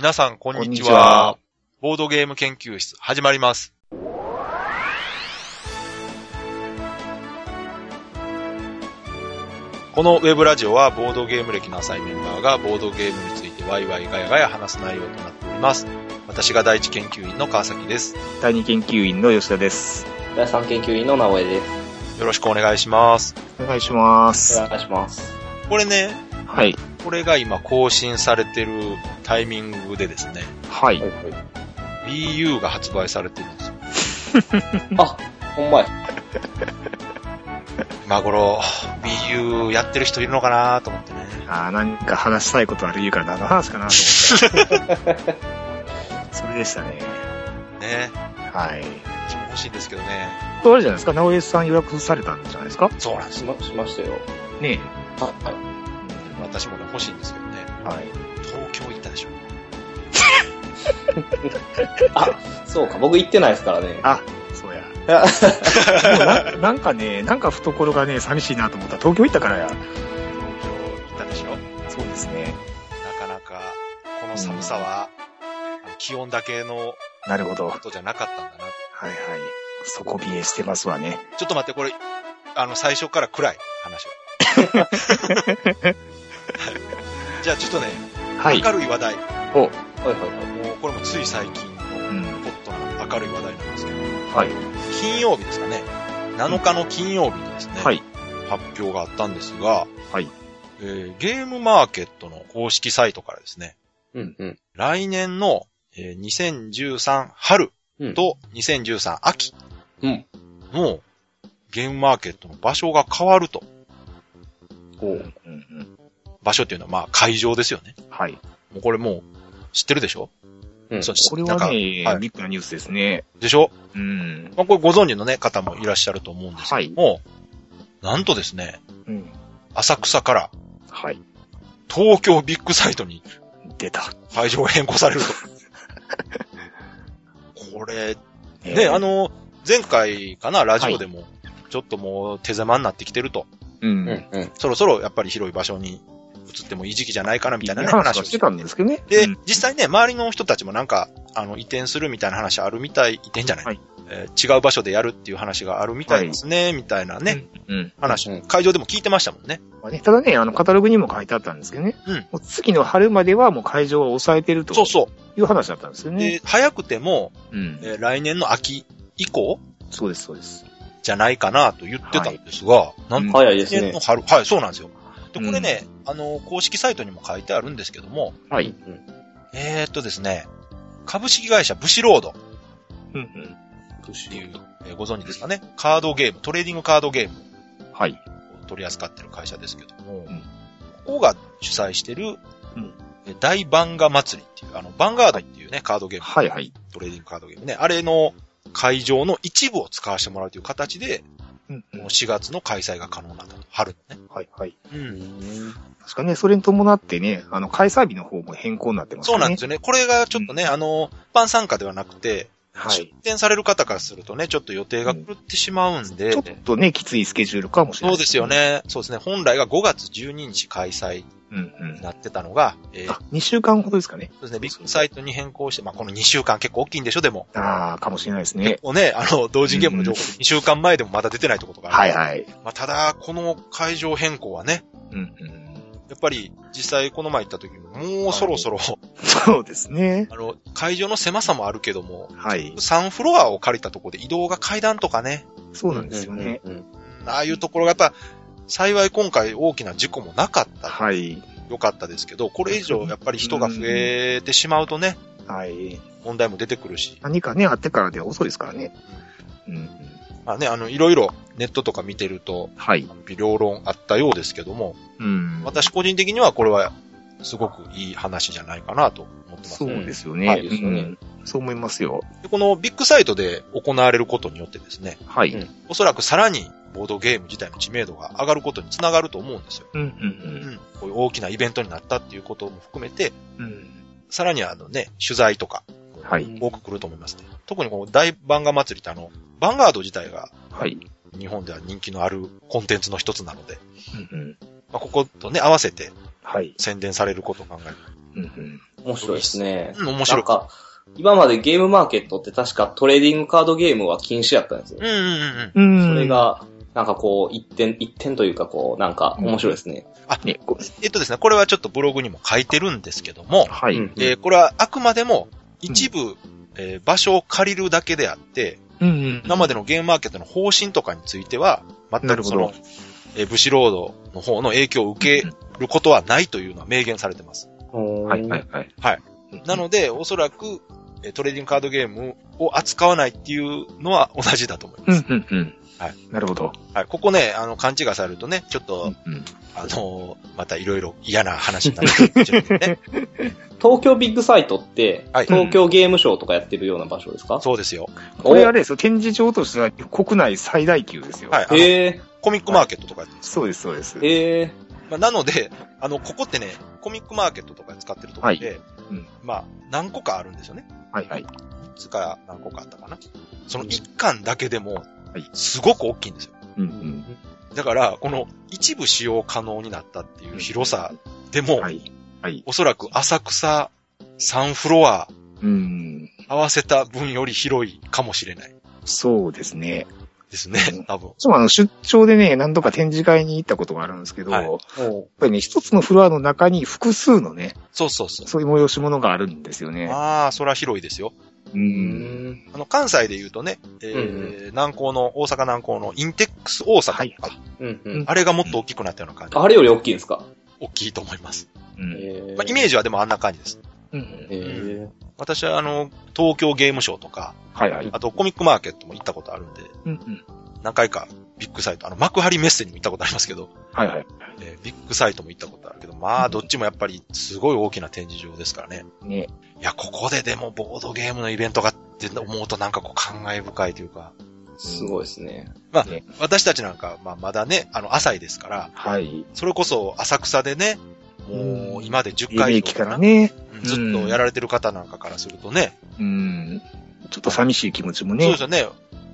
皆さん、こんにちこんにちはは。ボードゲーム研究室、始まります。このウェブラジオは、ボードゲーム歴の浅いメンバーが、ボードゲームについてワイワイガヤガヤ話す内容となっております。私が第一研究員の川崎です。第二研究員の吉田です。第3研究員の直江です。よろしくお願いします。お願いします。お願いします。これね、はい。これが今更新されてるタイミングでですね、はい。Wii U が発売されてるんですよ。あ、ほんまや。今頃、Wii U やってる人いるのかなと思ってね。あーなんか話したいことある言うから何の話かなと思った。それでしたね。ね。はい。欲しいんですけどね。あれじゃないですか？直江さん予約されたんじゃないですか？そうなんですよ。しま、しましたよ。ねあ、はい。私もね、欲しいんですけどね。え。はい。東京行ったでしょ。あ、そうか、僕行ってないですからね。あ、そうや。あ でもななんかね、なんか懐がね、寂しいなと思ったら東京行ったからや。東京行ったでしょ。そうですね。なかなか、この寒さは、気温だけのなるほど。はことじゃなかったんだな。いはい。底冷えしてますわね。ちょっと待って、これ、あの、最初から暗い話は。じゃあちょっとね、はい。明るい話題。お、はいはいはい。もうこれもつい最近のうん。ホットな明るい話題なんですけど、はい。金曜日ですかね。7日の金曜日にですね、はい。発表があったんですが、はい。えーゲームマーケットの公式サイトからですね、うんうん。来年の、えー2013春うん。と2013秋うん。のゲームマーケットの場所が変わると。おうんうん。場所っていうのはまあ会場ですよね。はい。もうこれもう知ってるでしょ？うん。そうこれなんかはね、はいビッグなニュースですね。でしょ？うん。まあこれご存知のね、方もいらっしゃると思うんですけども、なんとですね、うん。浅草からはい。東京ビッグサイトに出た。会場が変更されると。これ、ね、あ、の、前回かな、ラジオでも、ちょっともう手狭になってきてると。う。うんんうん。そろそろやっぱり広い場所に移ってもいい時期じゃないかなみたいなね、話をしてたんですけどね。で、うん実際ね、周りの人たちもなんか、あの、移転するみたいな話あるみたい、移転じゃない、はいえー違う場所でやるっていう話があるみたいですね、みたいなね、うん。話、うん会場でも聞いてましたもんね。まあね、ただね、あの、カタログにも書いてあったんですけどね。うんもう次の春まではもう会場を抑えてるとそうそいう話だったんですよ。ね。で、早くても、うん。えー来年の秋以降そうです、そうです。じゃないかなと言ってたんですが、なんと早いですねの。春、はい、そうなんですよ。で、これね、あの、公式サイトにも書いてあるんですけども、はい。うん。えー、っとですね、株式会社ブシロードっうんうん。ていう、えーご存知ですかね、カードゲーム、トレーディングカードゲームはい。を取り扱ってる会社ですけども、うんここが主催してる、うんえ大バンガ祭りっていう、あの、バンガードっていうね、カードゲーム、はいはい。トレーディングカードゲームね、あれの会場の一部を使わせてもらうという形で、うんうんこの4月の開催が可能になったと。春のね。はいはい。う。うんん。確かね、それに伴ってね、あの、開催日の方も変更になってますよね。そうなんですよね。これがちょっとね、あの、一般参加ではなくて、出はい。展される方からするとね、ちょっと予定が狂ってしまうんで、ちょっとね、きついスケジュールかもしれないうそですよ。ね。そうですね。本来が5月12日開催うんうんに。なってたのが、えーあ、2週間ほどですかね。そうですね、ビッグサイトに変更して、まあ、この2週間結構大きいんでしょ、でも。ああ、かもしれないですね結。構ね、あの、同人ゲームの情報で2週間前でもまだ出てないってことがある。はいはい。まあ、ただ、この会場変更はね、うんうん。やっぱり実際この前行った時も、もうそろそろ、そうですね。あの、会場の狭さもあるけども、はい。3フロアを借りたところで移動が階段とかね、そうなんですよね。うん。ああいうところがやっぱ、幸い今回大きな事故もなかった。はい。よかったですけど、これ以上やっぱり人が増えてしまうとね、はい。問題も出てくるし、何かね、あってからでは遅いですからね。うんうん。まあね、あの、いろいろネットとか見てると、はい。微量論あったようですけども、うん。私個人的にはこれはすごくいい話じゃないかなと思ってます。そうですよね。はいですよねうんそう思いますよ。でこのビッグサイトで行われることによってですね、はい。うんおそらくさらにボードゲーム自体の知名度が上がることにつながると思うんですよ。うんううんん。こういう大きなイベントになったっていうことも含めて、うん。うん。さらにあのね、取材とかはい。多く来ると思いますね。特にこの大バンガ祭りってあの、バンガード自体がはい。日本では人気のあるコンテンツの一つなので、うんうん。まあ、こことね、合わせてはい。宣伝されることを考えるうんうん。面白いですね。うん、面白い。なんか、今までゲームマーケットって確かトレーディングカードゲームは禁止やったんですようん。うんうんうん。それ、が、なんかこう、一点、一点というかこう、なんか面白いですね。ね、こうえっとですね、これはちょっとブログにも書いてるんですけども、はい。うんえーこれはあくまでも一部、えー場所を借りるだけであって、うんうん。今までのゲームマーケットの方針とかについては、全くその、えーブシロードの方の影響を受けることはないというのは明言されてます。はい、はい、はい。はい。なので、おそらく、えートレーディングカードゲームを扱わないっていうのは同じだと思います。うん、うん、うん。はい。なるほど。はい。ここね、あの、勘違いされるとね、ちょっと、うん。あのーまたいろいろ嫌な話になってくるんでね。東京ビッグサイトって、はい東京ゲームショウとかやってるような場所ですか、そうですよ。これあれですよ、展示場としては国内最大級ですよ。はい。あのへえコミックマーケットとかやってます。そうです、そうです。へえまあ、なので、あの、ここってね、コミックマーケットとかで使ってるところで、はいうんまあ、何個かあるんですよね。はい、はい。いつか何個かあったかな。その一巻だけでもはい、すごく大きいんですよ。うん、だから、この一部使用可能になったっていう広さでも、うん。はい。はい。おそらく浅草3フロアうん。合わせた分より広いかもしれないそうですね。ですねうん、多分。そう、あの、出張でね、何度か展示会に行ったことがあるんですけど、はいやっおぱりね、一つのフロアの中に複数のね、そうそうそう。そういう催し物があるんですよね。ああ、それは広いですよ。あの、関西で言うとね、えー南港の、大阪南港のインテックス大阪とか、はいうんうん。あれがもっと大きくなったような感じ。あれより大きいんですか？大きいと思います。うん。へまあ、イメージはでもあんな感じです。私はあの、東京ゲームショウとか、はいはい。あとコミックマーケットも行ったことあるんで、うんうん。何回かビッグサイト、あの、幕張メッセにも行ったことありますけど、はいはい。えービッグサイトも行ったことあるけど、まあ、どっちもやっぱりすごい大きな展示場ですからね。ね。いや、ここででもボードゲームのイベントがって思うとなんかこう感慨深いというか、すごいですね。まあね、私たちなんか、まあ、まだね、あの、浅いですから、はい。それこそ浅草でね、もう今で10黎明期回以上からね。うんずっとやられてる方なんかからするとね、うん。ちょっと寂しい気持ちもね。そうですよね、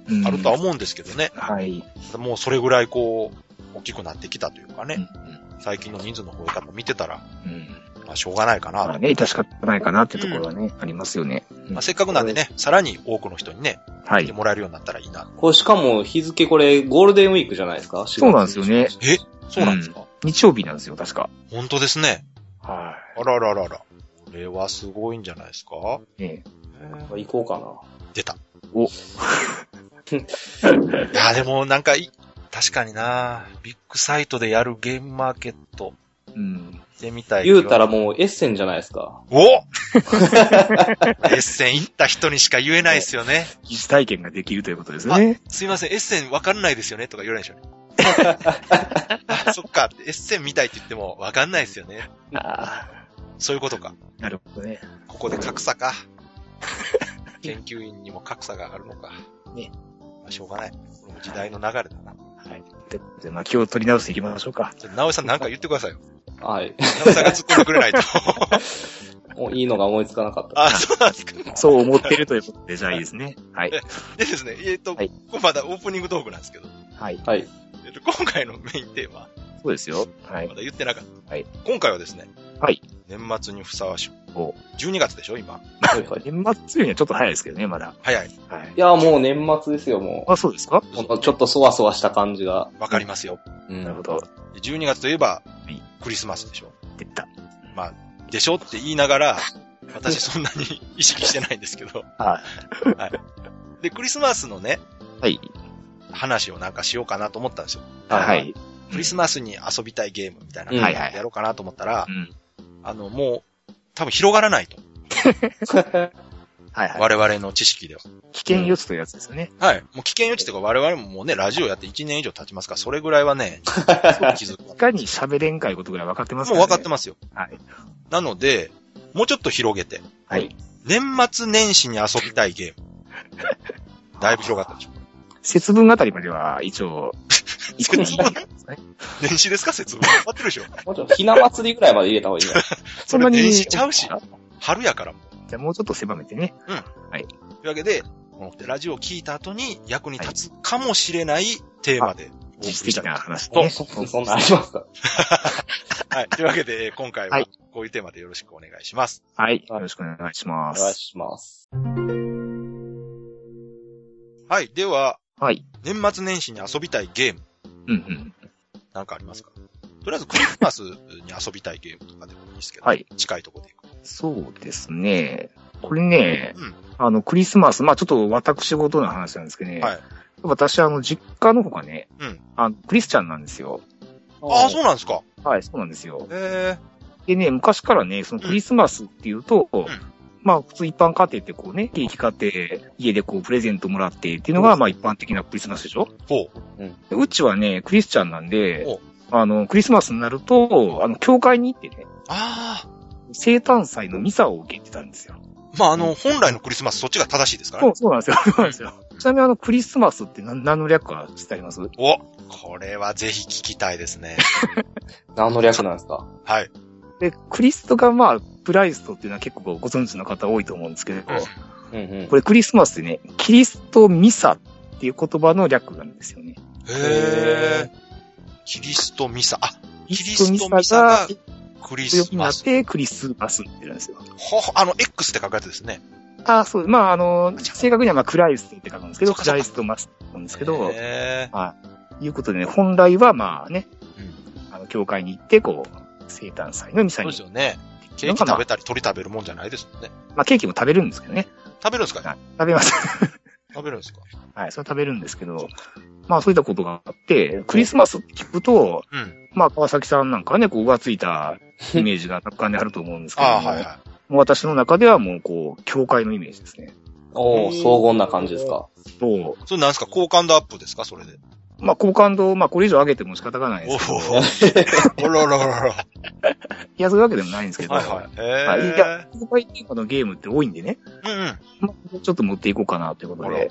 うんあるとは思うんですけどね、はい。もうそれぐらいこう、大きくなってきたというかうんね、最近の人数の増え方見てたら、うん。うんまあ、しょうがないかなと。まあね、致し方ないかなってところはね、ありますよね。うんまあ、せっかくなんでね、さらに多くの人にね、はい。見てもらえるようになったらいいな。これしかも日付これゴールデンウィークじゃないですか？そうなんですよね。えそうなんですか、日曜日なんですよ、確か。本当ですね。はあらららら。これはすごいんじゃないですか？い。ね行こうかな。出た。お いや、でもなんかい、確かになビッグサイトでやるゲームマーケットうん。でみたい。言うたらもうエッセンじゃないですか。お エッセン行った人にしか言えないですよね。疑似体験ができるということですね。すいません、エッセンわかんないですよねとか言わないでしょうね。あ、そっか、エッセン見たいって言ってもわかんないですよね。あそういうことか。あ、なるほどね。ここで格差か。研究員にも格差があるのか。ね。まあ、しょうがない。これも時代の流れだな。はい。で、でまあ、気を取り直していきましょうか。じゃあ、直江さんなんか言ってくださいよ。はい。直江さんが突っ込んでくれないと。もういいのが思いつかなかった。あ、そうなんですか。そう思ってるということで、じゃあいいですね。はい。でですね、えっ、と、はいまだオープニングトークなんですけど、はい。はい。えっと、今回のメインテーマ、そうですよ。はいま。だ言ってなかった。はい今回はですね、はい。年末にふさわしく、お12月でしょ、今。はいはい。年末よりはちょっと早いですけどね、まだ。早い。はい。いや、もう年末ですよ、もあ、そうですか？う。ほんとちょっとそわそわした感じが。わかりますよ。うんなるほど。で12月といえばい、クリスマスでしょ。出た。まあ、でしょって言いながら、私そんなに 意識してないんですけど。はで、クリスマスのね、はい。話をなんかしようかなと思ったんですよ。はい。クリスマスに遊びたいゲームみたいなうんはいはいやろうかなと思ったらう、ん。あの、もう、多分広がらないと。はいはい。我々の知識では。危険予知というやつですよね。はい。もう危険予知っていうか我々ももうね、ラジオやって1年以上経ちますから、それぐらいはね、気づく。いかに喋れんかいことぐらい分かってますもう分かってまますよ。す。はい。なので、もうちょっと広げて、はい。年末年始に遊びたいゲーム。だいぶ広がったでしょ。節分あたりまでは一応、行くにいいですね。年始ですか？節分終わってるでしょ。もうちょっとひな祭りぐらいまで入れた方がいいんじゃないそんなに。年始ちゃうし春やからもう。じゃあもうちょっと狭めてね。というわけで、ラジオを聞いた後に役に立つかもしれないテーマでお送りしたい実的な話とね。そそんなんありますか？はい。というわけで、今回ははいここういうテーマでよろしくお願いします。はい。よろしくお願いしまお願いす。します。はい。では、はい。年末年始に遊びたいゲーム、うんうん。なんかありますか？とりあえずクリスマスに遊びたいゲームとかでもいいですけど、はい。近いところでいく。そうですね。これね、うんあの、クリスマス、まあちょっと私事の話なんですけどね。はい。私、あの、実家の方がね、うんあの、クリスチャンなんですよ。ああ、そうなんですか。はい、そうなんですよ。へでね、昔からね、そのクリスマスっていうと、んまあ普通一般家庭ってこうね、ケーキ買って、家でこうプレゼントもらってっていうのが、まあ一般的なクリスマスでしょ？ーほう。でうちはね、クリスチャンなんでお、あの、クリスマスになると、あの、教会に行ってね、ああ。生誕祭のミサを受けてたんですよ。まあ、あの、本来のクリスマス、そっちが正しいですからね。そう、そうなんですよ。そうなんですよ。ちなみにあの、クリスマスって何何の略か知ってあります？おこれはぜひ聞きたいですね。何の略なんですか？はい。で、クリストがまあ、プライストっていうのは結構ご存知の方多いと思うんですけど、うんうん。これクリスマスでね、キリストミサっていう言葉の略なんですよね。へえ。キリストミサ。あ、キリストミサがクリ強になっスマス。てクリスマスって言うんですよ。ほほ、あの、X って書くやつですね。あそう、まあ、あの、正確にはまあ、クライストって書くんですけど、クライストマスって言うんですけど、へはい。いうことでね、本来はまあね、うんあの、教会に行って、こう、生誕祭のミサそうにですよね。ケーキ食べたり鳥食べるもんじゃないですもんね。まあ、ケーキも食べるんですけどね。食べるんですかはい食べます。食べるんですか？はい、それ食べるんですけど、まあそういったことがあって、クリスマスって聞くと、うん。まあ川崎さんなんかはね、こう浮ついたイメージが浮かんであると思うんですけども、ああ、はいはもう私の中ではもうこう、教会のイメージですね。おー、荘厳な感じですか？と、い。それなんですか？好感度アップですか？それで。まあ好感度、まあこれ以上上げても仕方がないですけど、おほほ。おららららら。いや、そういうわけでもないんですけど、はいはい。はいいへや、教会っていうのゲームって多いんでね、え。うんうん。まあ、ちょっと持っていこうかなということで、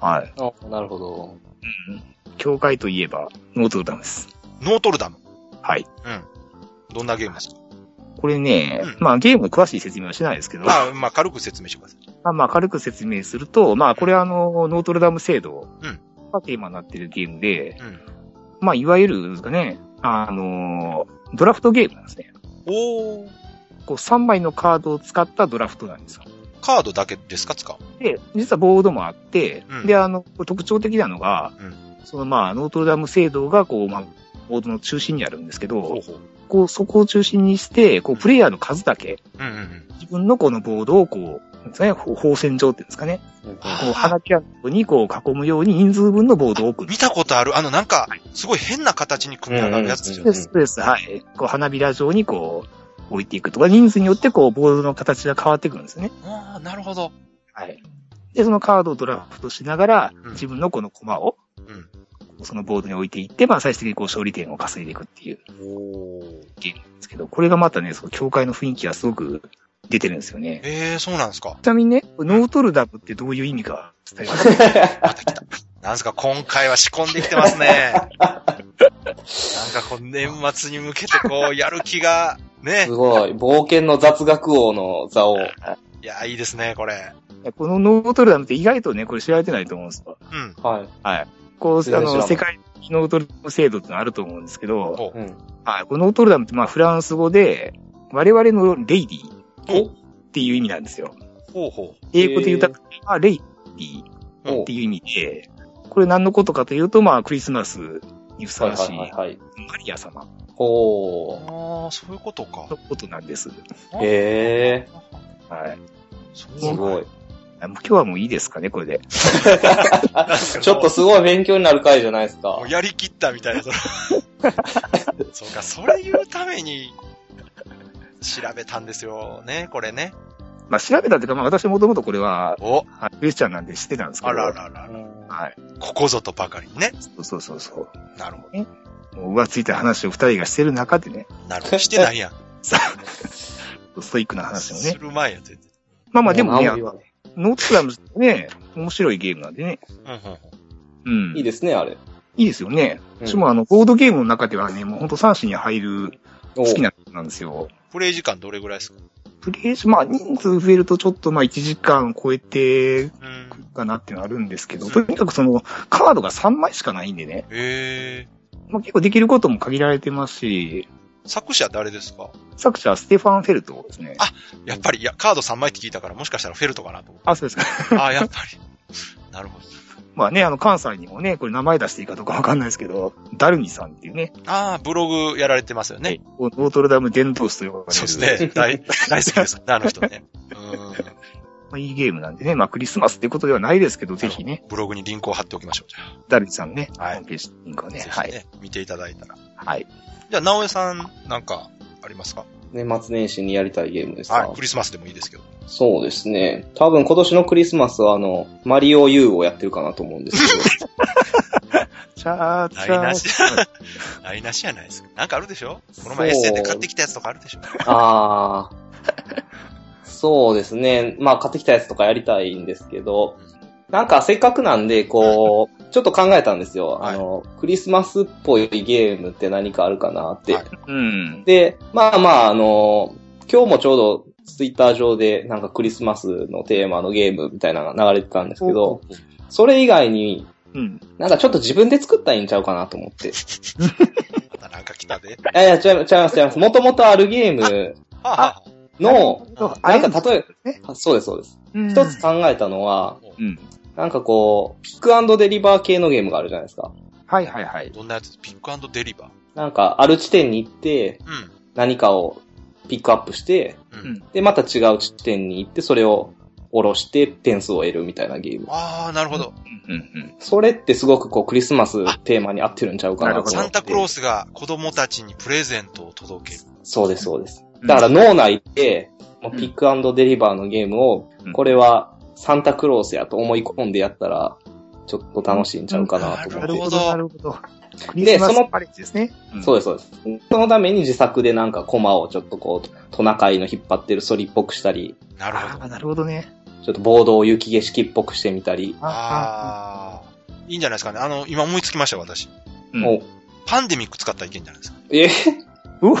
はい。あなるほど。うん教会といえば、ノートルダムです。ノートルダム。はい。うん。どんなゲームですか？これね、うんまあゲームの詳しい説明はしないですけど、まあ、まあ、軽く説明してください。まあまあ軽く説明すると、まあこれはあの、ノートルダム制度うんがテーマになっているゲームで、うん。まあいわゆるですかね、あの、ドラフトゲームなんですね。おー。こう3枚のカードを使ったドラフトなんですよ。カードだけですか使うで、実はボードもあって、うんで、あの、特徴的なのが、うんそのまあ、ノートルダム制度がこう、まあ、ボードの中心にあるんですけど、ほうほう。こう、そこを中心にして、こう、プレイヤーの数だけ、うんうんうん。自分のこのボードをこう、なんですかね、放線状っていうんですかね、うんこう、花キャンプにこう囲むように人数分のボードを置く見たことあるあの、なんか、すごい変な形に組み上がるやつですよね。す。そうです、はい。こう、花びら状にこう、置いていくとか、人数によってこう、ボードの形が変わってくるんですね。ああ、なるほど。はい。で、そのカードをドラフトしながらうん、自分のこのコマを、うん。そのボードに置いていって、まあ最終的にこう勝利点を稼いでいくっていうゲームですけど、これがまたね、その教会の雰囲気がすごく出てるんですよね。ええそうなんですか。ちなみにね、ノートルダムってどういう意味か伝えます また来た。なんすか、今回は仕込んできてますね。なんかこう、年末に向けてこう、やる気が、ねす。ごい。冒険の雑学王の座を。いや、いいですね、これ。このノートルダムって意外とね、これ知られてないと思うんですよ。うん。はい。はい。こう、あの、世界的ノートルダム制度ってのあると思うんですけど、ほううん。はい。このノートルダムってまあフランス語で、我々のレイディほうっていう意味なんですよ。ほうほ英語で言うと、まあ、レイディおっていう意味で、これ何のことかというと、まあ、クリスマスにふさはいはわしいいはいはい。マリア様ほう。ああ、そういうことか。のことなんです。ー。へはい。すごい。あもう今日はもういいですかね、これで。ちょっとすごい勉強になる回じゃないですかも。うやりきったみたいな。そ うか、それ言うために、調べたんですよね、これね。まあ、調べたっていうか、まあ、私もともとこれは、お、はいクリスチャンなんで知ってたんですけど。あらららら。はい。ここぞとばかりにね。そうそうそう。なるほもう浮ついた話を二人がしてる中でね、ど。なるほど。してないやん。ストイックな話をねす。る前や、全然。まあまあでもね、ノートルダムね、面白いゲームなんでね。うんうんうん。うん。いいですね、あれ。いいですよね。うんしかもあの、ボードゲームの中ではね、もうほんと3種に入る好好きななんですよ。プレイ時間どれぐらいですか？プレイし、まあ人数増えるとちょっとまあ1時間超えてかなっていうのはあるんですけど、うんとにかくそのカードが3枚しかないんでね、ええまあ結構できることも限られてますし、作者誰ですか？作者はステファン・フェルトですね。あやっぱり、いや、カード3枚って聞いたから、もしかしたらフェルトかなと思って。あ、そうですか。ああ、やっぱり。なるほど。まあね、あの、関西にもね、これ名前出していいかどうかわかんないですけど、ダルニさんっていうね、ああ、ブログやられてますよね。ノートルダム伝道師と呼ばれる。そうですね。大、大好きです。あの人ね。うん。まあ、いいゲームなんでね、まあクリスマスっていうことではないですけど、ぜひね、ブログにリンクを貼っておきましょう。じゃダルニさんね、はいホームページリンクをあ。ね、ぜはい。見ていただいたら。はい。じゃあ、直江さん、なんか、ありますか？年末年始にやりたいゲームですか、はい。クリスマスでもいいですけど。そうですね。多分今年のクリスマスはあの、マリオ U をやってるかなと思うんですけど。チャーチャー。ないなし。ないなしやないですか。なんかあるでしょ？この前エッセンで買ってきたやつとかあるでしょ？あー。そうですね。まあ買ってきたやつとかやりたいんですけど、なんかせっかくなんで、こう、ちょっと考えたんですよ。はいあの、クリスマスっぽいゲームって何かあるかなって。はいうん。で、まあまあ、あの、今日もちょうどツイッター上でなんかクリスマスのテーマのゲームみたいなのが流れてたんですけど、それ以外にうん。なんかちょっと自分で作ったらいいんちゃうかなと思って。いまたなんか来たで。やいや、違います、違います、違います。もともとあるゲームの、あなんか例え？そうです、そうです。うん一つ考えたのは、うん。なんかこう、ピックデリバー系のゲームがあるじゃないですか。はいはいはい。どんなやつ？ピックデリバーなんか、ある地点に行って、うん。何かをピックアップして、う。うんん。で、また違う地点に行って、それを下ろして点数を得るみたいなゲーム。ああ、なるほど。うんうん。それってすごくこう、クリスマステーマに合ってるんちゃうかなと思って。サンタクロースが子供たちにプレゼントを届ける。そうです、そうです。うんだから脳内で、ピックデリバーのゲームを、うんこれはサンタクロースやと思い込んでやったら、ちょっと楽しいんちゃうかなと思って。なるほど、なるほど。クでそのパレッジですね。そうです、そうです。そのために自作でなんかコマをちょっとこう、トナカイの引っ張ってるソリっぽくしたり、なるほど。なるほどね。ちょっとボードを雪景色っぽくしてみたり、あああ。いいんじゃないですかね。あの、今思いつきましたよ、私。うんお、パンデミック使ったらいけんじゃないですか。えうわ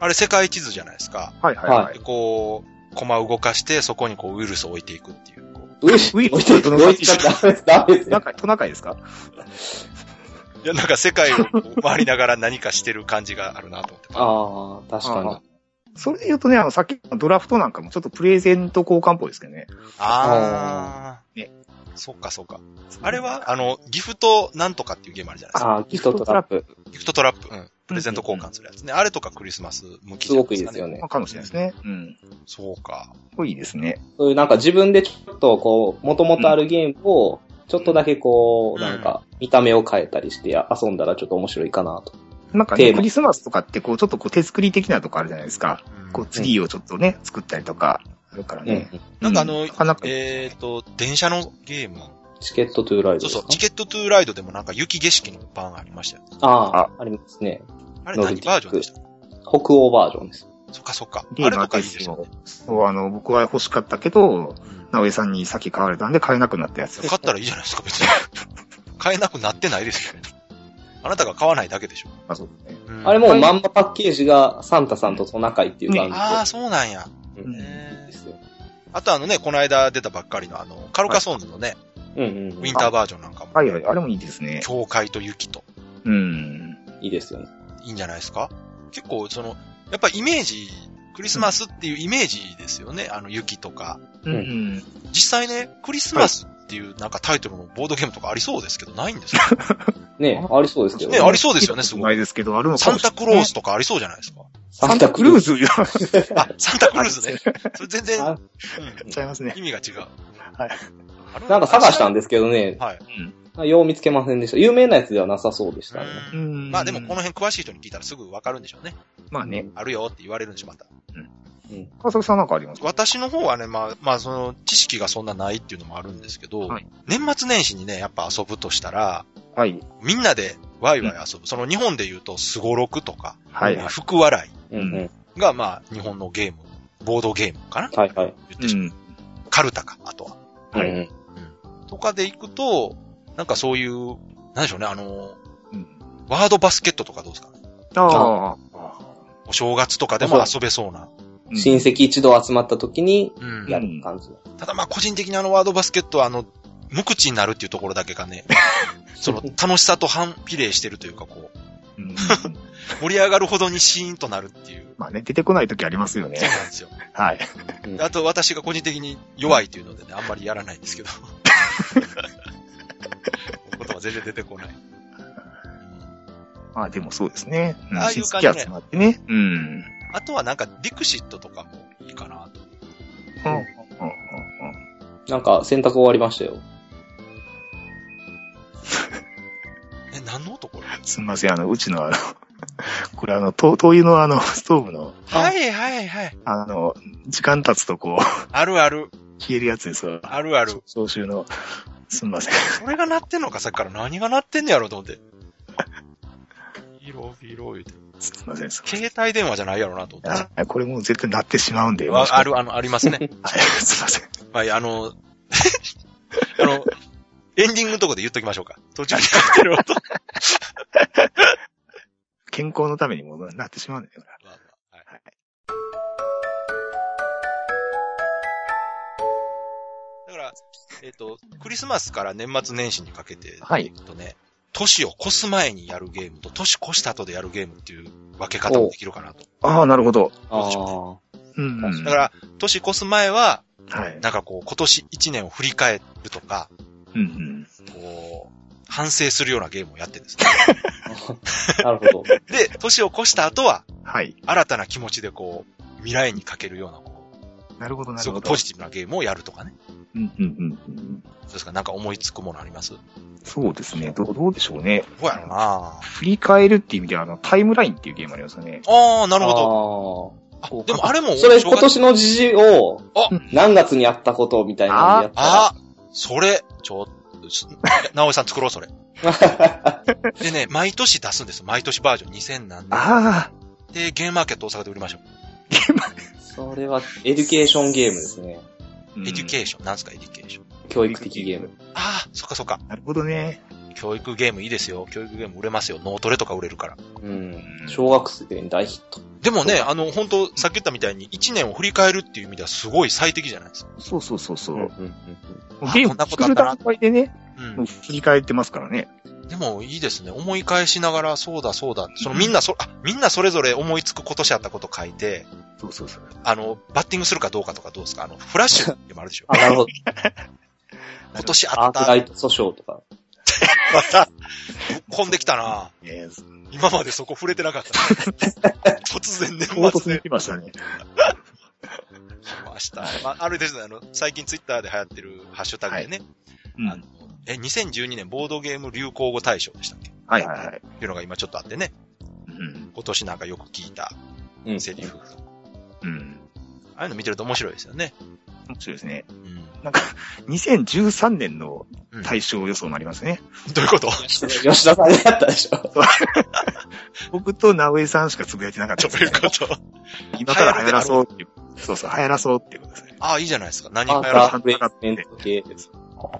あれ世界地図じゃないですか。はいはいはで、こう、コマを動かして、そこにこうウイルスを置いていくっていう。ウイ置いて、置いてちゃダメです、か、トナカイですか？いや、なんか世界を回りながら何かしてる感じがあるなと思って。ああ、確かにあ。それで言うとね、あの、さっきのドラフトなんかもちょっとプレゼント交換っぽいですけどね。ああ。ね。そっかそっか。あれは、あの、ギフトなんとかっていうゲームあるじゃないですか。ああ、ギフトトラップ。ギフトトラップ。うん。プレゼント交換するやつね。あれとかクリスマス向きすごくいいですよね。ねまあ、。かもしれないですね。うん。そうか。これいいですね。そういうなんか自分でちょっとこう、元々あるゲームを、ちょっとだけこう、うんなんか、見た目を変えたりして遊んだらちょっと面白いかなと。なんかね、クリスマスとかってこう、ちょっとこう手作り的なとこあるじゃないですか。うんこう、ツリーをちょっとね、作ったりとか、あるからね。なんかあのかなか、えっ、と、電車のゲーム。チケットトゥーライドですか？そうそう、チケットトゥーライドでもなんか雪景色の版ありましたよ。あああ、ありますね。あれ何バージョンでした？北欧バージョンです。そっかそっか。あれとかいいですすよね。。そう、あの、僕は欲しかったけど、うん直江さんに先買われたんで買えなくなったやつ。買ったらいいじゃないですか、別に。買えなくなってないですよ。あなたが買わないだけでしょ。あ、そうですね。うんあれもうまんまパッケージがサンタさんとトナカイっていう感じで。ああ、そうなんや。うんうんいいですよあとあのね、この間出たばっかりのあの、カルカソンズのね、うんうんウィンターバージョンなんかも、はいはい、あれもいいですね。教会と雪と、うん。いいですよね。いいんじゃないですか？結構その、やっぱイメージ、クリスマスっていうイメージですよね。あの雪とか。うんん。実際ね、クリスマスっていうなんかタイトルのボードゲームとかありそうですけど、ないんですよ。ねありそうですけどねありそうですよねすごいないですけど、あるのかサンもしれないタクロースとかありそうじゃないですか。サンタクルーズいや、あ、サンタクルーズね。それ全然、あうんちゃいますね。意味が違う。はいなんか探したんですけどね、はい。よう見つけませんでした。有名なやつではなさそうでしたね。ううんんまあでもこの辺詳しい人に聞いたらすぐわかるんでしょうね。まあね。あるよって言われるんでしょ、また。うん。川崎さんなんかありますか？私の方はね、まあ、まあその知識がそんなないっていうのもあるんですけど、はい年末年始にね、やっぱ遊ぶとしたら、はい。みんなでワイワイ遊ぶ。その日本で言うと、スゴロクとか、はい。福笑うんうん。いが、まあ、日本のゲーム、ボードゲームかな？はいはい。言ってしまう。うん。カルタか、あとは。はいうんとかで行くと、なんかそういう、なんでしょうね、あの、うんワードバスケットとかどうですかねああ。お正月とかでも遊べそうな。うん親戚一同集まった時にうんやる感じ。ただまあ個人的にあのワードバスケットはあの、無口になるっていうところだけがね、その楽しさと反比例してるというかこう、うん 盛り上がるほどにシーンとなるっていう。まあね、出てこない時ありますよねそう。なんですよ。はい。うんあと私が個人的に弱いというのでね、あんまりやらないんですけど。言葉全然出てこない。まあでもそうですね。うんああいう親感じね戚集まってね。うん。あとはなんか、ディクシットとかもいいかなと。うんうんうんうんなんか、洗濯終わりましたよ。え、何の音これ？すみません、あの、うちのあの、これあの、灯灯油のあの、ストーブの、はいはいはい。あの、時間経つとこう、あるある。消えるやつですわ。あるある。総集の、すみません。それが鳴ってんのかさっきから何が鳴ってんねやろと思って。ビロビロ言うて。すみません。す携帯電話じゃないやろなと思って。あこれもう絶対鳴ってしまうんで。あある、あの、ありますね。はい、すみません。はい、あの、あの、エンディングのとこで言っときましょうか。途中にやってる音。健康のためにもなってしまうんだよ。はいえっ、と、クリスマスから年末年始にかけて、はいえっとね、年を越す前にやるゲームと、年越した後でやるゲームっていう分け方もできるかなと。ああ、なるほど。ああ。うん、うん。だから、年越す前は、はい。なんかこう、今年1年を振り返るとか、うん、うん。こう、反省するようなゲームをやってるんですね。なるほど。で、年を越した後は、はい。新たな気持ちでこう、未来にかけるような、こなるほど、う、なるほど。ポジティブなゲームをやるとかね。うん、うん、うんうん。そうですか、なんか思いつくものあります？そうですね。どう、どうでしょうね。どうやろうな振り返るっていう意味では、あの、タイムラインっていうゲームありますよね。ああ、なるほど。ど。あでもあれも、それ、今年の時事をあ、何月にやったことみたいなのやったらあ、それ、ちょっと、すなおさん作ろう、それ。でね、毎年出すんです。毎年バージョン2000何年。ああ、で、ゲームマーケット大阪で売りましょう。それは、 education ゲームですね。 education？なんですか、 education？教育的ゲーム。ああ、そっかそっか。なるほどね。教育ゲームいいですよ。教育ゲーム売れますよ。脳トレとか売れるから。うん。小学生に大ヒット。でもね、あの、本当さっき言ったみたいに、1年を振り返るっていう意味ではすごい最適じゃないですか。そうそうそうそう。うんもうんうゲームこんなこと作るあったな段階でね、うん。振り返ってますからね。でもいいですね。思い返しながら、そうだそうだ。そのみんなそ、あ、みんなそれぞれ思いつく今年あったこと書いて、そうそうそう。あの、バッティングするかどうかとかどうですか？あの、フラッシュでもあるでしょ あ、なるほど。今年あアーった。クライト訴訟とか。また、込んできたなえ今までそこ触れてなかった。突然年末でに来ましたね。来ました。まあ、あれですね、あの、最近ツイッターで流行ってるハッシュタグでね、うん。あの、え、2012年ボードゲーム流行語大賞でしたっけ？っはいはいはい。ていうのが今ちょっとあってね、うん。今年なんかよく聞いたうん。セリフ。うん。ああいうの見てると面白いですよね。面白いですね。うん。なんか、2013年のうん対象予想もありますね。どういうこと？吉田さんがやったでしょ。僕と直江さんしかつぶやいてなかったどですねういうこと？今から流行らそうっていう。そうそう、流行らそうっていうことですね。ああ、いいじゃないですか。何ワーがやらカープレイスメント系です。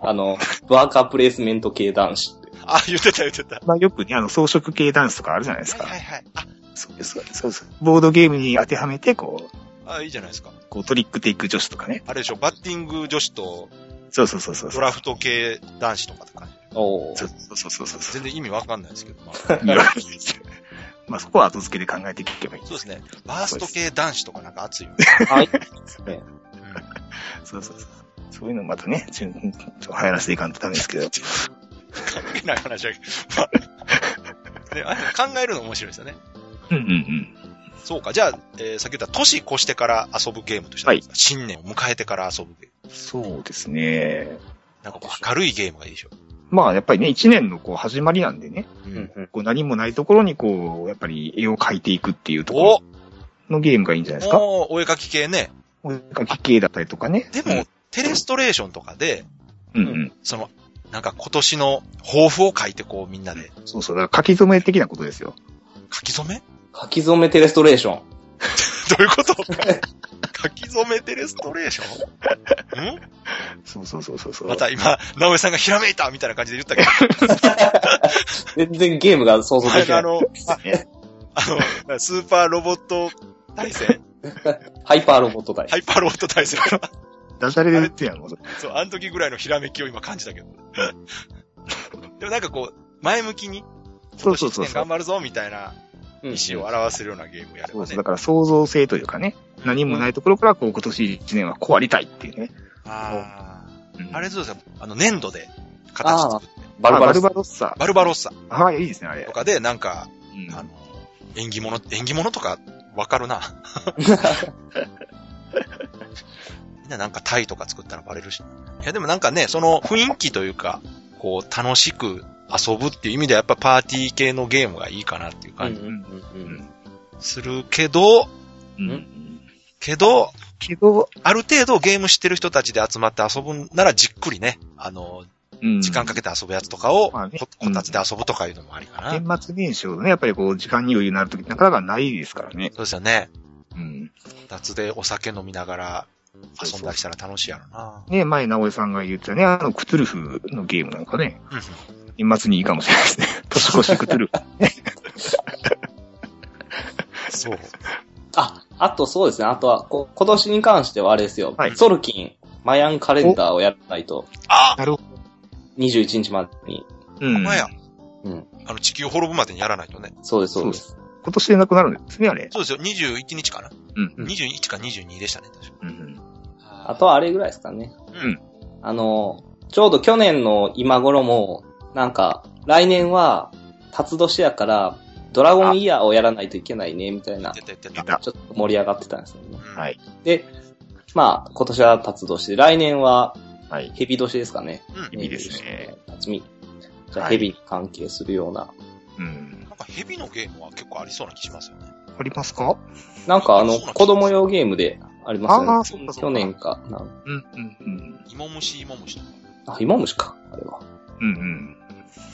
あの、ワーカープレイスメント系男子って。あ、言ってた言ってた。まあよくね、あの、装飾系ダンスとかあるじゃないですか。はいはいはい。あ、そうです、そうです、そうです。ボードゲームに当てはめて、こう、あいいじゃないですか。こうトリックテイク女子とかね。あれでしょ、バッティング女子とそうそうそうそう。ドラフト系男子とかって感じ。おーそうそうそうそうそう。全然意味わかんないですけど、まあ、まあそこは後付けで考えていけばいい。そうですね。バースト系男子とかなんか熱いよね。はい。そうそうそう。そういうのまたね、ちょちょ流行らせていかんとダメですけど。関係ない話だけど。まあ ね、あれ考えるの面白いですよね。うんうんうん。そうか。じゃあ、えー、さっき言った年越してから遊ぶゲームとしては、はい新年を迎えてから遊ぶゲーム。そうですね。なんかこう明るいゲームがいいでしょ。まあやっぱりね、一年のこう始まりなんでね、ううん。うん。こう何もないところにこう、やっぱり絵を描いていくっていうところおのゲームがいいんじゃないですか？おーお絵描き系ね。お絵描き系だったりとかね。でも、テレストレーションとかで、うん。その、なんか今年の抱負を書いてこうみんなで。そうそう。だから書き初め的なことですよ。書き初め？書き初めテレストレーション。どういうこと？書き初めテレストレーション？ん？そうそうそうそうそう。また今、直江さんがひらめいたみたいな感じで言ったけど、全然ゲームが想像できない。あの、あの、スーパーロボット対戦ハイパーロボット対ハイパーロボット対戦ダジャレで言ってんやん、もう。そう、あの時ぐらいのひらめきを今感じたけど。でもなんかこう、前向きに、そうそうそう頑張るぞみたいな、意思を表せるようなゲームやればねそうです。だ。から創造性というかね、何もないところから、こう、今年一年はこうありたいっていうね。あうんあ。あれそうですよ。あの、粘土で形作って。バルバラスあバルバロッサ。バルバロッサああ、いいですね、あれと。かで、なんか、うんあの、縁起物、縁起物とかわかるな。みんななんかタイとか作ったらバレるし。いやでもなんかね、その雰囲気というか、こう楽しく遊ぶっていう意味ではやっぱパーティー系のゲームがいいかなっていう感じうんうんするけど、うん。けど、けど、ある程度ゲーム知ってる人たちで集まって遊ぶならじっくりね、あの、うん時間かけて遊ぶやつとかを、まあねここたつで遊ぶとかいうのもありかな。年末年始をね、やっぱりこう、時間に余裕になるときなかなかないですからね。そうですよね。うん。こたつでお酒飲みながら遊んだりしたら楽しいやろな。ね、前、直江さんが言ってたね、あの、クトゥルフのゲームなんかね、うん年末にいいかもしれないですね。年越しクトゥルフ。そう。あ、あとそうですね。あとは、こ今年に関してはあれですよ。はいソルキン、マヤンカレンダーをやらないと、あなるほど。21日までに。うん。まや。うん。あの、地球滅ぶまでにやらないとね。そうです、そうです。今年でなくなるんですね、あれ。そうですよ。21日かな。うん。うん21か22でしたね、確か。うん。あとはあれぐらいですかね。うん。あの、ちょうど去年の今頃も、なんか、来年は、辰年やから、ドラゴンイヤーをやらないといけないね、みたいな、出て出出た。た。ちょっと盛り上がってたんですよね。うんはい。で、まあ、今年は辰年で、来年ははい。蛇年ですかね。うん。蛇ですね。辰巳。じゃあはい蛇に関係するような。うん。なんかヘビのゲームは結構ありそうな気しますよね。ありますか？なんかあの、子供用ゲームでありますよね。ああ、そっかそっか。去年かな。うん、うん、うん。芋虫芋虫とか。あ、芋虫か、あれは。うん、うん。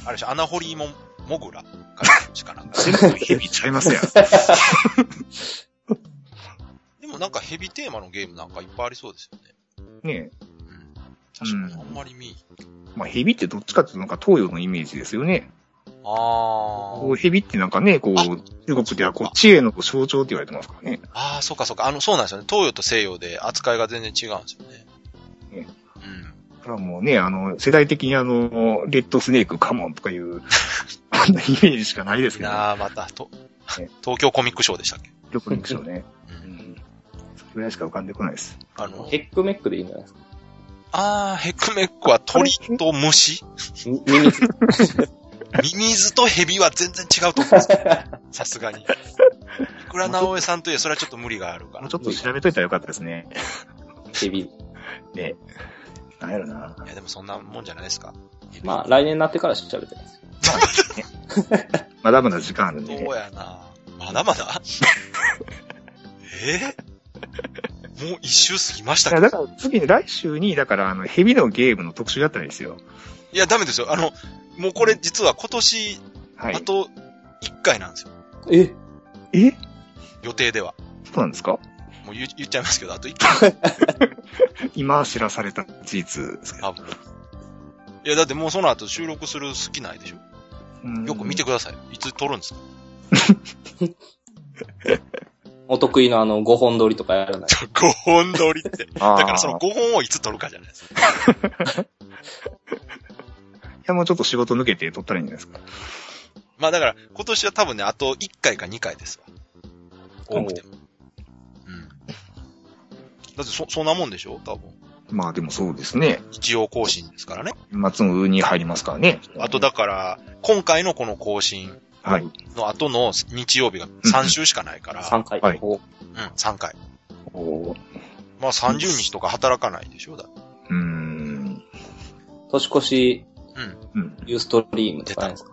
あれでしょ、穴掘り芋モグラかし かなんか。全部ヘビちゃいますやん。でもなんかヘビテーマのゲームなんかいっぱいありそうですよね。ねうん。確かにあんまり見、まあ、ヘビってどっちかっていうとなんか東洋のイメージですよね。あこうー。ヘビってなんかね、こう、あ中国ではこう、知恵の象徴って言われてますからね。あー、そうかそうか。あの、そうなんですよね。東洋と西洋で扱いが全然違うんですよね。ねうん。だからもうね、あの、世代的にあの、レッドスネークカモンとかいう、あんなイメージしかないですけど、ね。あー、また、とね、東京コミックショーでしたっけ？よく見くしょうね。う。うんん。それぐらいしか浮かんでこないです。あの、ヘックメックでいいんじゃないですか？あー、ヘクメックは鳥と虫？み ミミズ。とヘビは全然違うと思うんですよ。さすがに。いくら直江さんといえ、それはちょっと無理があるから。ちょっと調べといたらよかったですね。ヘビ。ね。なんやろな。いや、でもそんなもんじゃないですか。まあ、来年になってから調べたいです。まだまだ時間あるんでね。そうやなまだまだ？え？ーもう一周過ぎましたいや、けど。だから次に来週に、だからあの、ヘビのゲームの特集だったらいいですよ。いや、ダメですよ。あの、もうこれ実は今年、はいあ。と1回なんですよ。ええ？予定では。そうなんですか？もう言言っちゃいますけど、あと1回。今知らされた事実ですけど。いや、だってもうその後収録する好きないでしょ。うんよく見てください。いつ撮るんですか？お得意のあの、5本撮りとかやらない？5本撮りって。だからその5本をいつ撮るかじゃないですか。いや、もうちょっと仕事抜けて撮ったらいいんじゃないですか。まあだから、今年は多分ね、あと1回か2回ですわ。多くても。うん。だってそ、そんなもんでしょ？多分。まあでもそうですね。一応更新ですからね。松のに入りますからね。あとだから、今回のこの更新はい。の後の日曜日が3週しかないから、3回。はいおうん、3回。おーまあ30日とか働かないでしょ？だってうーん。年越し、うん。うん。ユーストリームとかないですか？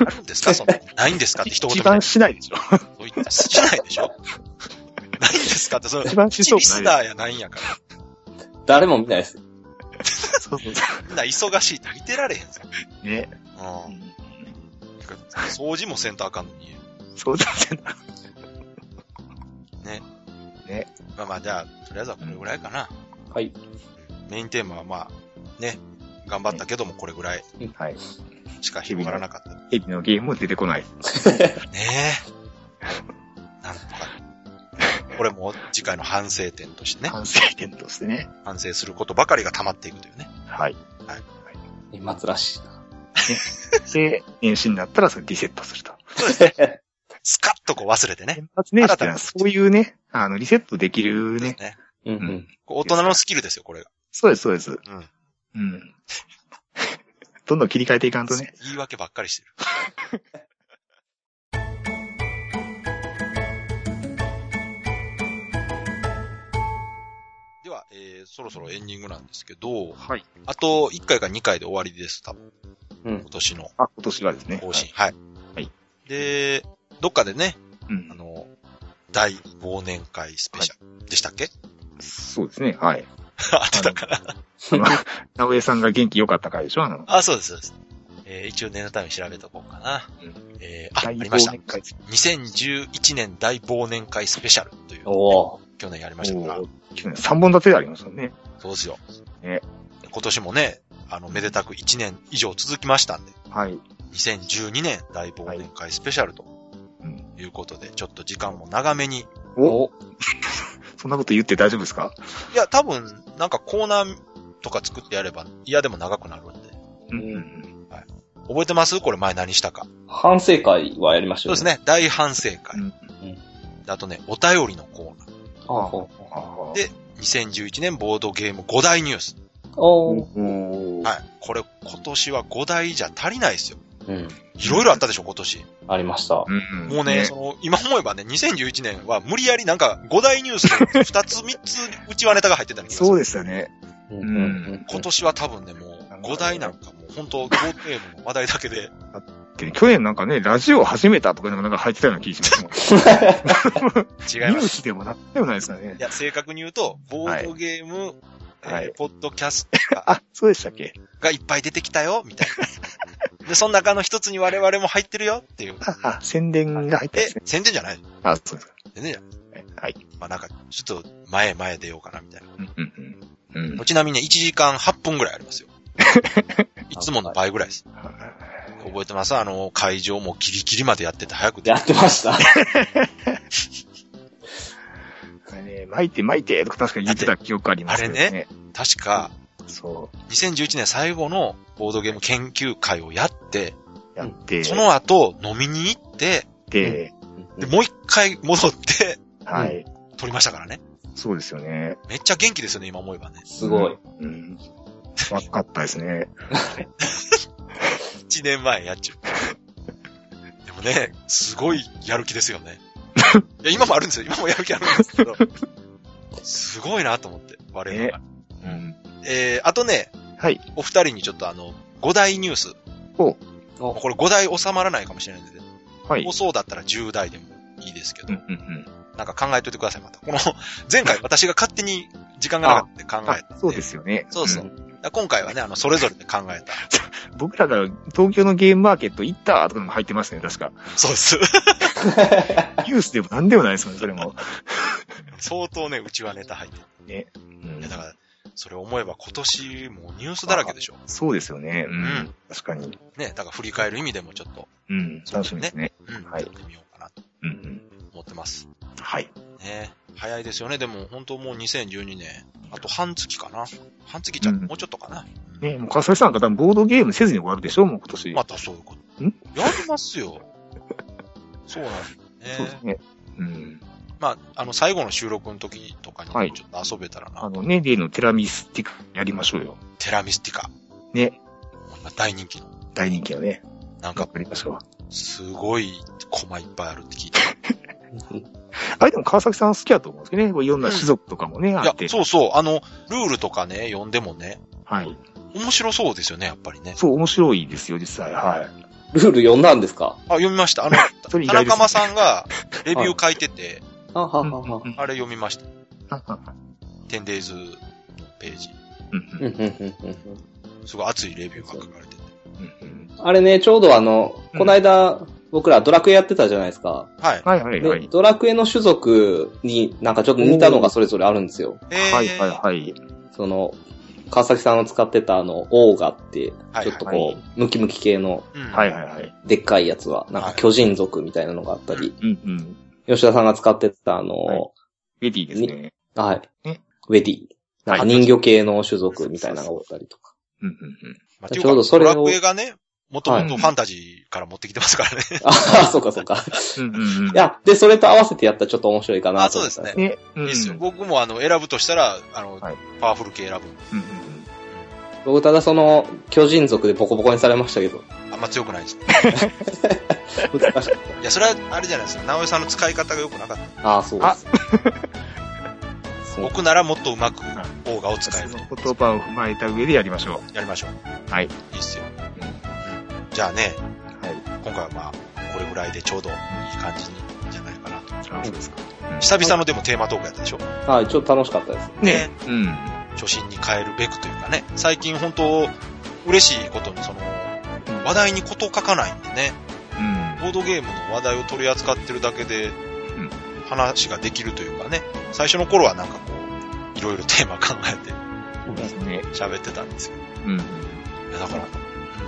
あるんですか？そんなないんですか？って一言一番。しないでしょ。そう言ったらしないでしょ？ないんですか？って、その、一番しそうリスナーやないんやから。誰も見ないです。そうそうみんな忙しいって見てられへんぞ。ね。うん。掃除もせんとあかんのに。そうだね。ね。ね。まあまあ、じゃあ、とりあえずはこれぐらいかな。はい。メインテーマはまあ、ね、頑張ったけどもこれぐらいはい。しか広がらなかった。ねヘビのゲームも出てこない。え。なんとか。これも次回の反省点としてね、反省点としてね。反省することばかりが溜まっていくというね。はい。年末らしいな。で、年始になったらそれリセットすると。スカッとこう忘れてね。年末年始ってのはそういうね、あの、リセットできるね。ねうんううんん。こう大人のスキルですよ、これが。そうです、そうです。うん。うん。どんどん切り替えていかんとね。言い訳ばっかりしてる。では、えー、そろそろエンディングなんですけど、はい。あと1回か2回で終わりです、多分。うん今年のあ、今年はですね。更新。はい。はいで、どっかでね、うんあ。の、大忘年会スペシャルでしたっけ、そうですね。はい。あってたかなあの、直江さんが元気良かった回でしょあの、あ、そうです、そうです。えー、一応念のために調べとこうかな。うんえー、あ、あ大りました忘。年会。2011年大忘年会スペシャルという、おー去年やりましたから去年3本立てでありますよね。そうですよ。ね今年もね、あの、めでたく1年以上続きましたんで、はい。2012年大忘年会スペシャルとうん。いうことで、ちょっと時間も長めに。おおそんなこと言って大丈夫ですか？いや、多分、なんかコーナーとか作ってやれば、嫌でも長くなるんで。うんうんうん。覚えてます？これ前何したか？反省会はやりましたよね。そうですね。大反省会。うんであとね、お便りのコーナー。あほあーで2011年ボードゲーム5大ニュース。おーおーはい。これ今年は5大じゃ足りないですよ。うん。いろいろあったでしょ、今年。ありました。うんもうね、その、今思えばね、2011年は無理やりなんか5大ニュースで2つ3つ内輪ネタが入ってたり。そうでしたね。うん今年は多分ね、もう5大なんかもう本当ボードゲームの話題だけで、で去年なんかね、ラジオ始めたとかなんか入ってたような気がしますもん。違いニュます。ースでもなったようないですかねい。や、正確に言うと、ボードゲーム、はいえポッドキャストあ、そうでしたっけ？がいっぱい出てきたよ、みたいな。で、その中の一つに我々も入ってるよっていう。あ、あ、宣伝が入ったんえですね。、宣伝じゃないあ、そうですか。全然じゃない。はい。まあなんか、ちょっと前へ前へ出ようかな、みたいな。うんうんうん。うん。ちなみにね、1時間8分ぐらいありますよ。いつもの倍ぐらいです。覚えてます？あの、会場もギリギリまでやってて早くてや。ってました。ね、巻いて巻いてとか確かに言ってた記憶ありますけどあれね。確か、そ2011年最後のボードゲーム研究会をやって、う。やって、その後飲みに行って、で、で、もう一回戻ってはい。撮りましたからね。そうですよね。めっちゃ元気ですよね、今思えばね。すごい。うん。若かったですね。1年前やっちゃう。でもね、すごいやる気ですよね。いや、今もあるんですよ。今もやる気あるんですけど。すごいなと思って、我々が。うん。えー、あとね、はい。お二人にちょっとあの、5大ニュース。おもうこれ5大収まらないかもしれないんで、はい放。送だったら10大でもいいですけど、うんうんうん。なんか考えといてください、また。この、前回私が勝手に時間がなかったんで考えたそうですよね。そうそう。んだから今回はね、あの、それぞれで考えた。僕らが東京のゲームマーケット行ったとかも入ってますね、確か。そうです。ニュースでも何でもないですもんね、それも。相当ね、うちはネタ入ってる。ね。うんいや、だから、それ思えば今年もうニュースだらけでしょ。そうですよね。ううんん。確かに。ね、だから振り返る意味でもちょっと、うん。楽しみですね。うん、はいやってみようかなとうんうん。思ってます。はい。ね早いですよね。でも本当もう2012年。あと半月かな。半月じゃ、う？んもうちょっとかな。ね、もう笠井さん方ボードゲームせずに終わるでしょもう今年。またそういうこと。ん？やりますよ。そうなんですね。そうですね。うん。まあ、あの、最後の収録の時とかにはいちょっと遊べたらな。あのね、例のテラミスティックやりましょうよ。テラミスティカ。ね。今大人気の。大人気のね。なんか、わかりましょう。すごいコマいっぱいあるって聞いて。あれでも川崎さん好きだと思うんですけどね。いろんな種族とかもね、いやあっ、て。そうそう。あの、ルールとかね、読んでもね、はい。面白そうですよね、やっぱりね。そう、面白いですよ、実際。はい。ルール読んだんですか？あ、読みました。あの、田。中間さんがレビュー書いてて、あはうんはは。うんあれ読みました。あああ 10days のページ。うんうんうんうんうんすごい熱いレビューが書かれてて。うんうんあれね、ちょうどあの、うんこの間、僕らドラクエやってたじゃないですか。はい。はいはいはで、い。ドラクエの種族になんかちょっと似たのがそれぞれあるんですよ。えーはいはいはい。その、川崎さんの使ってたあの、オーガって、はいちょっとはいこう、ムキムキ系のうんはいはいはい。でっかいやつは、なんか巨人族みたいなのがあったり、うんうん。吉田さんが使ってたあの、はいレディーですね。はいね。ウェディ。なんか人魚系の種族みたいなのがおったりとか。うんうんうちょうどそれをドラクエがね、もともとファンタジーから持ってきてますからね。あ あ、そうかそうか。うんうんうん。い、や、で、それと合わせてやったらちょっと面白いかなあ、と思ったそうですね。ね。うんいいですよ。僕もあの、選ぶとしたら、あの、はいパワフル系選ぶ。うんうん僕ただその、巨人族でボコボコにされましたけど、あんま強くないです。難しかっいや、それは、あれじゃないですか。直江さんの使い方が良くなかった。た。ああ、そうです。そ う僕ならもっとうまく、オーガを使えるそとの。言葉を踏まえた上でやりましょやりましょう。う。はい。いいっすよ。うん。じゃあね、はい。今回はまあ、これぐらいでちょうどいい感じに、じゃないかなと。あそうですか。久々のでもテーマトークやったでしょ。はい、ちょっと楽しかったです。ね。うん。初心に変えるべくというかね。最近本当、嬉しいことにその、話題に事書かないんでね。うん。ボードゲームの話題を取り扱ってるだけで、ん話ができるというかね。最初の頃はなんかこう、いろいろテーマ考えてそうですね。喋ってたんですけど。うん。いやだから、うん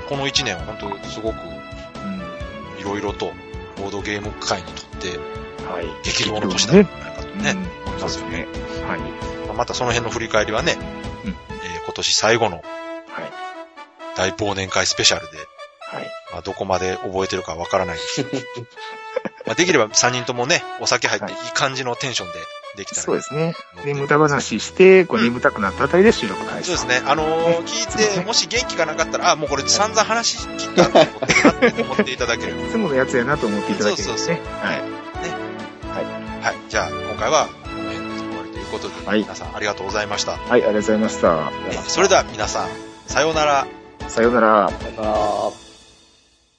この一年は本当すごくいろいろと、ボードゲーム界にとってはい。激動の年だったんじゃないかとうん。ね。うんそうですね。はい。またその辺の振り返りはね、うんえー今年最後のはい。大忘年会スペシャルで、はい。まあ、どこまで覚えてるかわからないですけど、まあ、できれば3人ともね、お酒入っていい感じのテンションでできたら、そうですね。で、無駄話して、こう眠たくなったあたりで収録開始。そうですね。あのー聞いて、もし元気がなかったら、あ、もうこれ散々話し切ったと思っていただければ。いつものやつやなと思っていただけるんですね。はい。はい。じゃあ、今回は、いうことで、はい皆さんありがとうございました。はい、ありがとうございました。えそれでは皆さん、さようなら。さようなら。だから